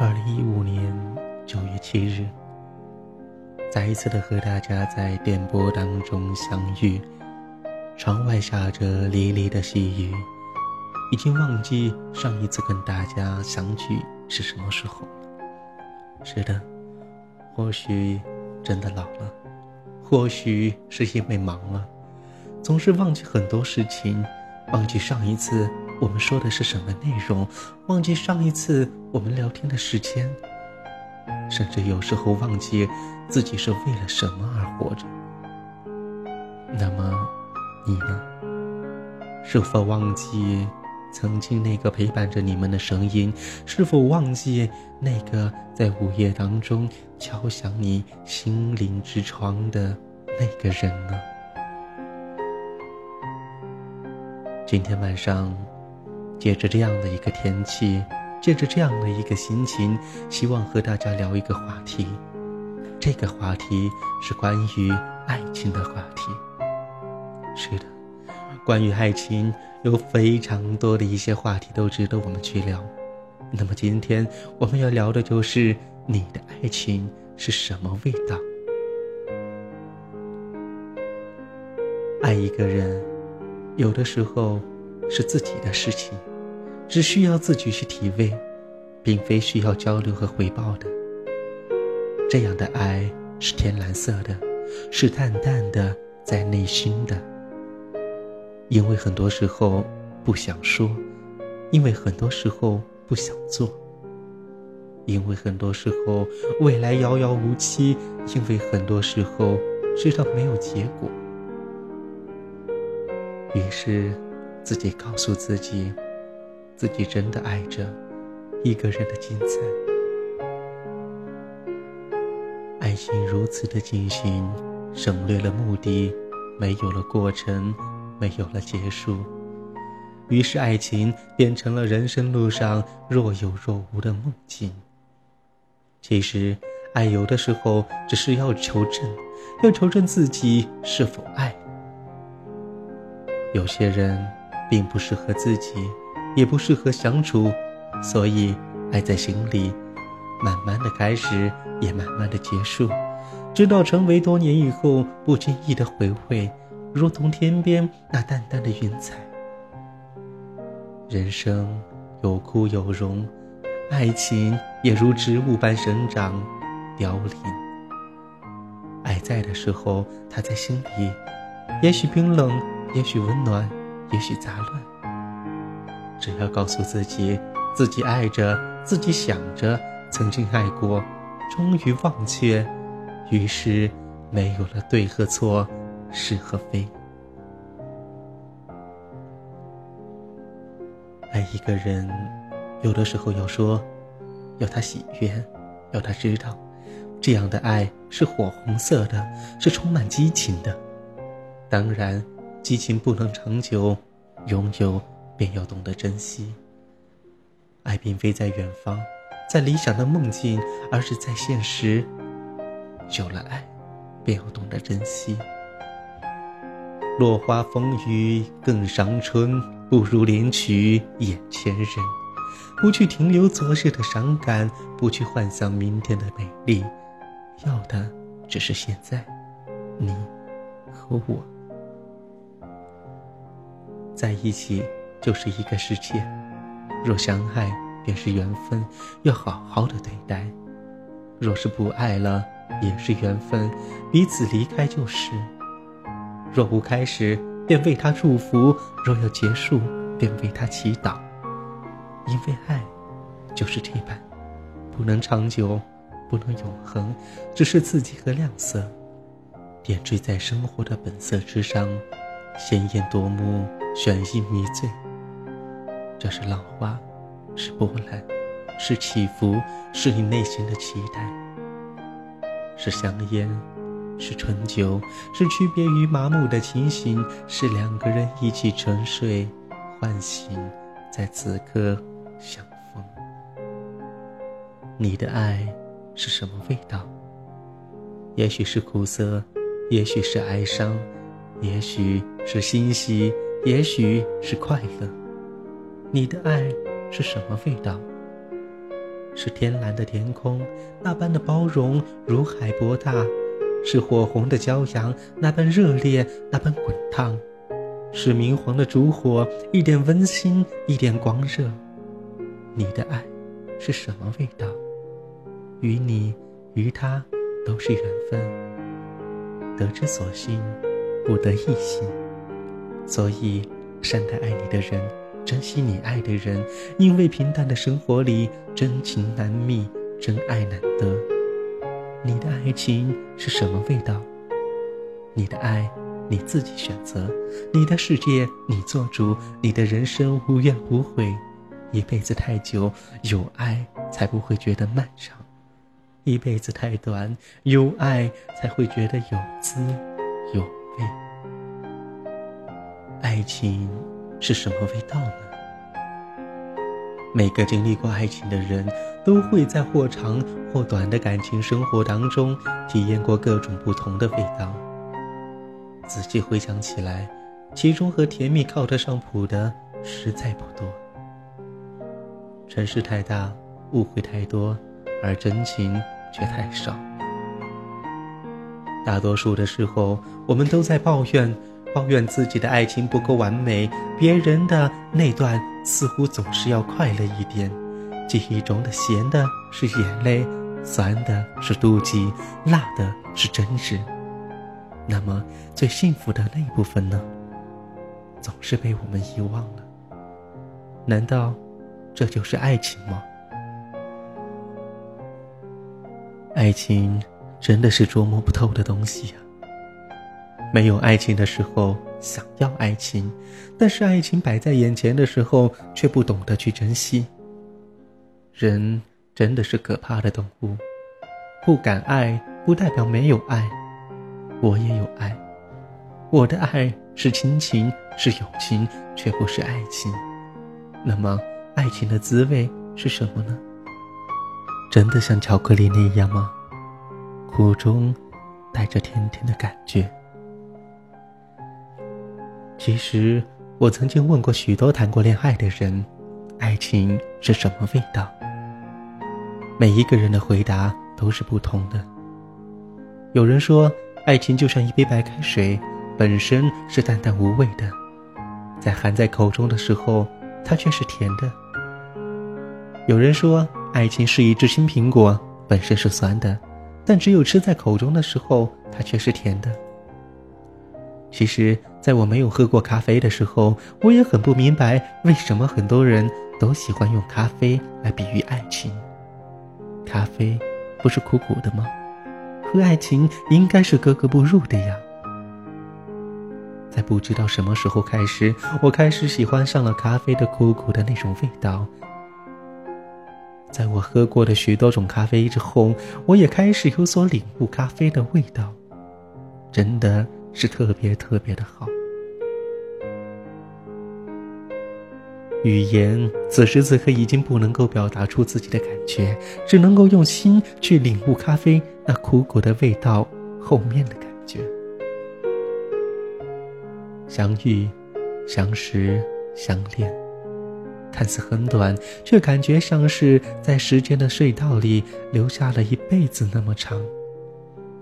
二零一五年九月七日，再一次的和大家在电波当中相遇。窗外下着沥沥的细雨，已经忘记上一次跟大家相聚是什么时候了。是的，或许真的老了，或许是因为忙了，总是忘记很多事情，忘记上一次。我们说的是什么内容？忘记上一次我们聊天的时间，甚至有时候忘记自己是为了什么而活着。那么，你呢？是否忘记曾经那个陪伴着你们的声音？是否忘记那个在午夜当中敲响你心灵之窗的那个人呢？今天晚上。借着这样的一个天气，借着这样的一个心情，希望和大家聊一个话题。这个话题是关于爱情的话题。是的，关于爱情有非常多的一些话题都值得我们去聊。那么今天我们要聊的就是你的爱情是什么味道？爱一个人，有的时候是自己的事情。只需要自己去体味，并非需要交流和回报的。这样的爱是天蓝色的，是淡淡的，在内心的。因为很多时候不想说，因为很多时候不想做，因为很多时候未来遥遥无期，因为很多时候知道没有结果。于是，自己告诉自己。自己真的爱着一个人的精彩，爱情如此的进行，省略了目的，没有了过程，没有了结束，于是爱情变成了人生路上若有若无的梦境。其实，爱有的时候只是要求证，要求证自己是否爱。有些人并不适合自己。也不适合相处，所以爱在心里，慢慢的开始，也慢慢的结束，直到成为多年以后不经意的回味，如同天边那淡淡的云彩。人生有枯有荣，爱情也如植物般生长、凋零。爱在的时候，它在心里，也许冰冷，也许温暖，也许杂乱。只要告诉自己，自己爱着，自己想着，曾经爱过，终于忘却，于是没有了对和错，是和非。爱一个人，有的时候要说，要他喜悦，要他知道，这样的爱是火红色的，是充满激情的。当然，激情不能长久，拥有。便要懂得珍惜。爱并非在远方，在理想的梦境，而是在现实。有了爱，便要懂得珍惜。落花风雨更伤春，不如怜取眼前人。不去停留昨日的伤感，不去幻想明天的美丽，要的只是现在，你和我在一起。就是一个世界，若相爱便是缘分，要好好的对待；若是不爱了，也是缘分，彼此离开就是。若无开始，便为他祝福；若要结束，便为他祈祷。因为爱，就是这般，不能长久，不能永恒，只是刺激和亮色，点缀在生活的本色之上，鲜艳夺目，眩意迷醉。这是浪花，是波澜，是起伏，是你内心的期待，是香烟，是醇酒，是区别于麻木的清醒，是两个人一起沉睡，唤醒，在此刻相逢。你的爱是什么味道？也许是苦涩，也许是哀伤，也许是欣喜，也许是快乐。你的爱是什么味道？是天蓝的天空那般的包容，如海博大；是火红的骄阳那般热烈，那般滚烫；是明黄的烛火，一点温馨，一点光热。你的爱是什么味道？于你，于他，都是缘分。得之所幸，不得一幸。所以，善待爱你的人。珍惜你爱的人，因为平淡的生活里真情难觅，真爱难得。你的爱情是什么味道？你的爱你自己选择，你的世界你做主，你的人生无怨无悔。一辈子太久，有爱才不会觉得漫长；一辈子太短，有爱才会觉得有滋爱情。是什么味道呢？每个经历过爱情的人，都会在或长或短的感情生活当中，体验过各种不同的味道。仔细回想起来，其中和甜蜜靠得上谱的实在不多。城市太大，误会太多，而真情却太少。大多数的时候，我们都在抱怨。抱怨自己的爱情不够完美，别人的那段似乎总是要快乐一点。记忆中的咸的是眼泪，酸的是妒忌，辣的是真实。那么最幸福的那一部分呢？总是被我们遗忘了。难道这就是爱情吗？爱情真的是捉摸不透的东西呀。没有爱情的时候想要爱情，但是爱情摆在眼前的时候却不懂得去珍惜。人真的是可怕的动物，不敢爱不代表没有爱，我也有爱，我的爱是亲情是友情，却不是爱情。那么爱情的滋味是什么呢？真的像巧克力那样吗？苦中带着甜甜的感觉。其实，我曾经问过许多谈过恋爱的人，爱情是什么味道？每一个人的回答都是不同的。有人说，爱情就像一杯白开水，本身是淡淡无味的，在含在口中的时候，它却是甜的。有人说，爱情是一只青苹果，本身是酸的，但只有吃在口中的时候，它却是甜的。其实，在我没有喝过咖啡的时候，我也很不明白为什么很多人都喜欢用咖啡来比喻爱情。咖啡不是苦苦的吗？和爱情应该是格格不入的呀。在不知道什么时候开始，我开始喜欢上了咖啡的苦苦的那种味道。在我喝过的许多种咖啡之后，我也开始有所领悟咖啡的味道，真的。是特别特别的好。语言此时此刻已经不能够表达出自己的感觉，只能够用心去领悟咖啡那苦苦的味道后面的感觉。相遇、相识、相恋，看似很短，却感觉像是在时间的隧道里留下了一辈子那么长，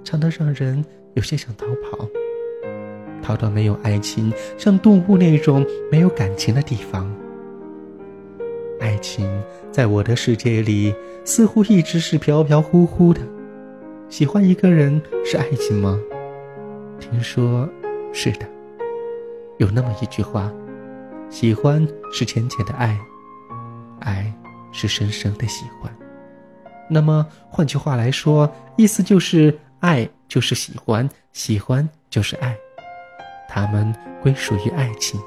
长得让人有些想逃跑。逃到没有爱情，像动物那种没有感情的地方。爱情在我的世界里，似乎一直是飘飘忽忽的。喜欢一个人是爱情吗？听说是的。有那么一句话：喜欢是浅浅的爱，爱是深深的喜欢。那么换句话来说，意思就是爱就是喜欢，喜欢就是爱。他们归属于爱情，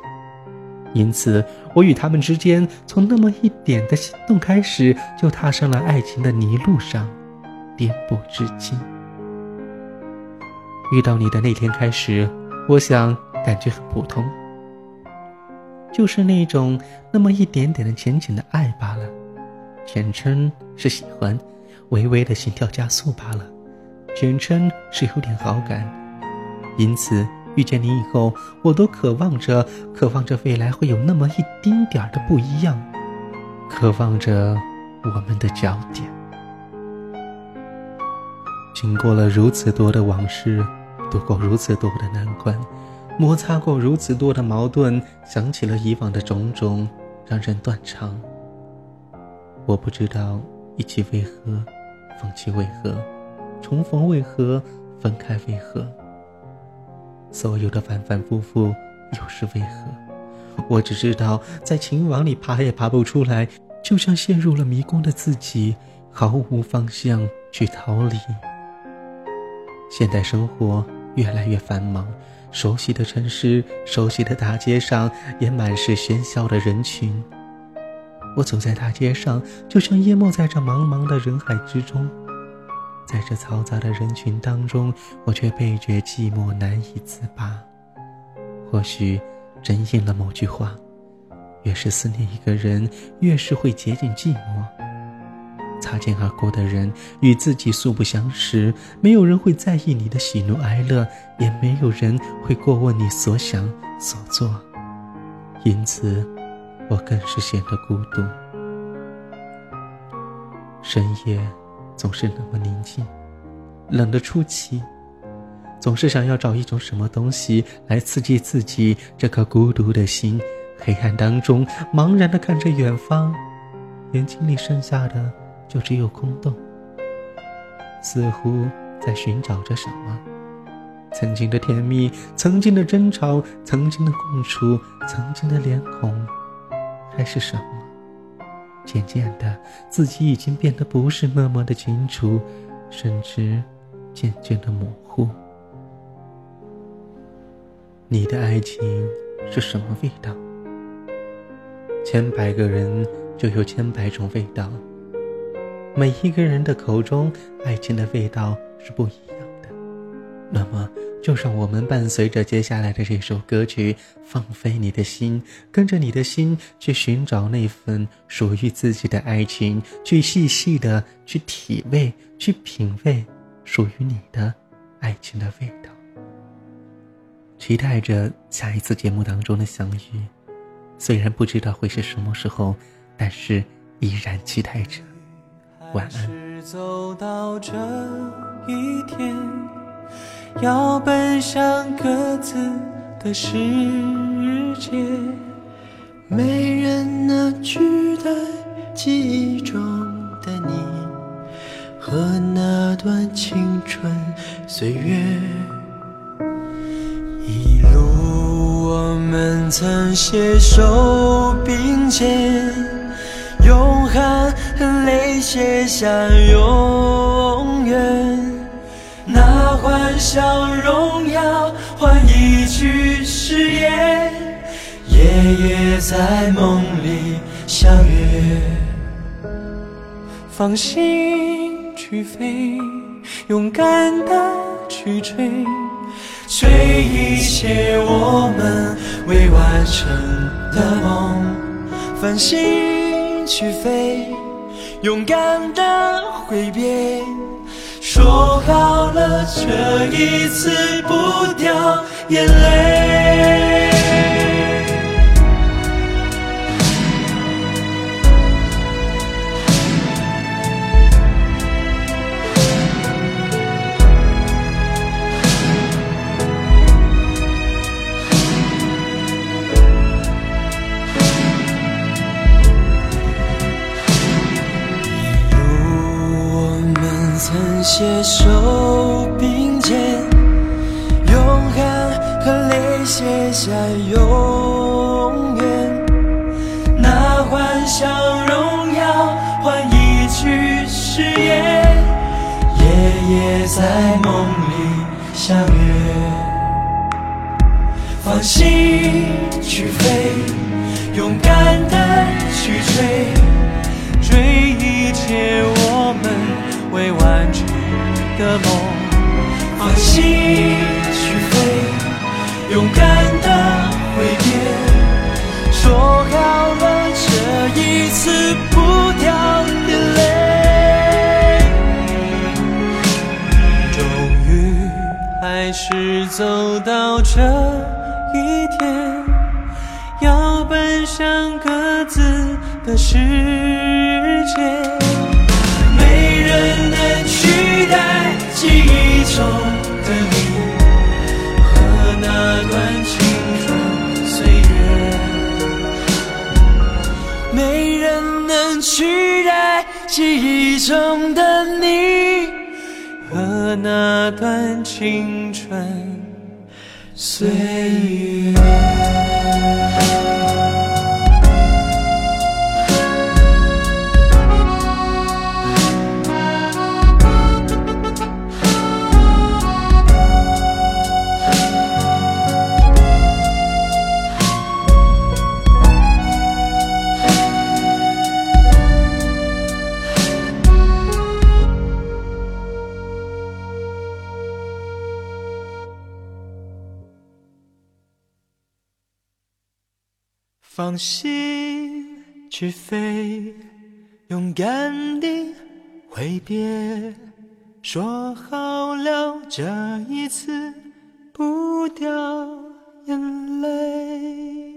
因此我与他们之间从那么一点的心动开始，就踏上了爱情的泥路上，颠簸至今。遇到你的那天开始，我想感觉很普通，就是那种那么一点点的浅浅的爱罢了，简称是喜欢，微微的心跳加速罢了，简称是有点好感，因此。遇见你以后，我都渴望着，渴望着未来会有那么一丁点儿的不一样，渴望着我们的焦点。经过了如此多的往事，度过如此多的难关，摩擦过如此多的矛盾，想起了以往的种种，让人断肠。我不知道一起为何，放弃为何，重逢为何，分开为何。所有的反反复复又是为何？我只知道在情网里爬也爬不出来，就像陷入了迷宫的自己，毫无方向去逃离。现代生活越来越繁忙，熟悉的城市、熟悉的大街上也满是喧嚣的人群。我走在大街上，就像淹没在这茫茫的人海之中。在这嘈杂的人群当中，我却倍觉寂寞，难以自拔。或许，真应了某句话：越是思念一个人，越是会接近寂寞。擦肩而过的人，与自己素不相识，没有人会在意你的喜怒哀乐，也没有人会过问你所想所做。因此，我更是显得孤独。深夜。总是那么宁静，冷得出奇，总是想要找一种什么东西来刺激自己这颗孤独的心。黑暗当中，茫然地看着远方，眼睛里剩下的就只有空洞，似乎在寻找着什么。曾经的甜蜜，曾经的争吵，曾经的共处，曾经的脸孔，还是什么？渐渐的，自己已经变得不是那么的清楚，甚至渐渐的模糊。你的爱情是什么味道？千百个人就有千百种味道，每一个人的口中，爱情的味道是不一样的。那么。就让我们伴随着接下来的这首歌曲，放飞你的心，跟着你的心去寻找那份属于自己的爱情，去细细的去体味、去品味属于你的爱情的味道。期待着下一次节目当中的相遇，虽然不知道会是什么时候，但是依然期待着。晚安。要奔向各自的世界，没人能取代记忆中的你和那段青春岁月。一路我们曾携手并肩，用汗和泪写下永远。笑荣耀换一句誓言，夜夜在梦里相约。放心去飞，勇敢的去追，追一切我们未完成的梦。放心去飞，勇敢的挥别。说好了，这一次不掉眼泪。那欢笑荣耀换一句誓言，夜夜在梦里相约。放心去飞，勇敢的去追，追一切我们未完成。的梦，放心去飞，勇敢走到这一天，要奔向各自的世界，没人能取代记忆中的你和那段青春。岁月，没人能取代记忆中的你和那段青春岁月。放心去飞，勇敢地挥别，说好了这一次不掉眼泪。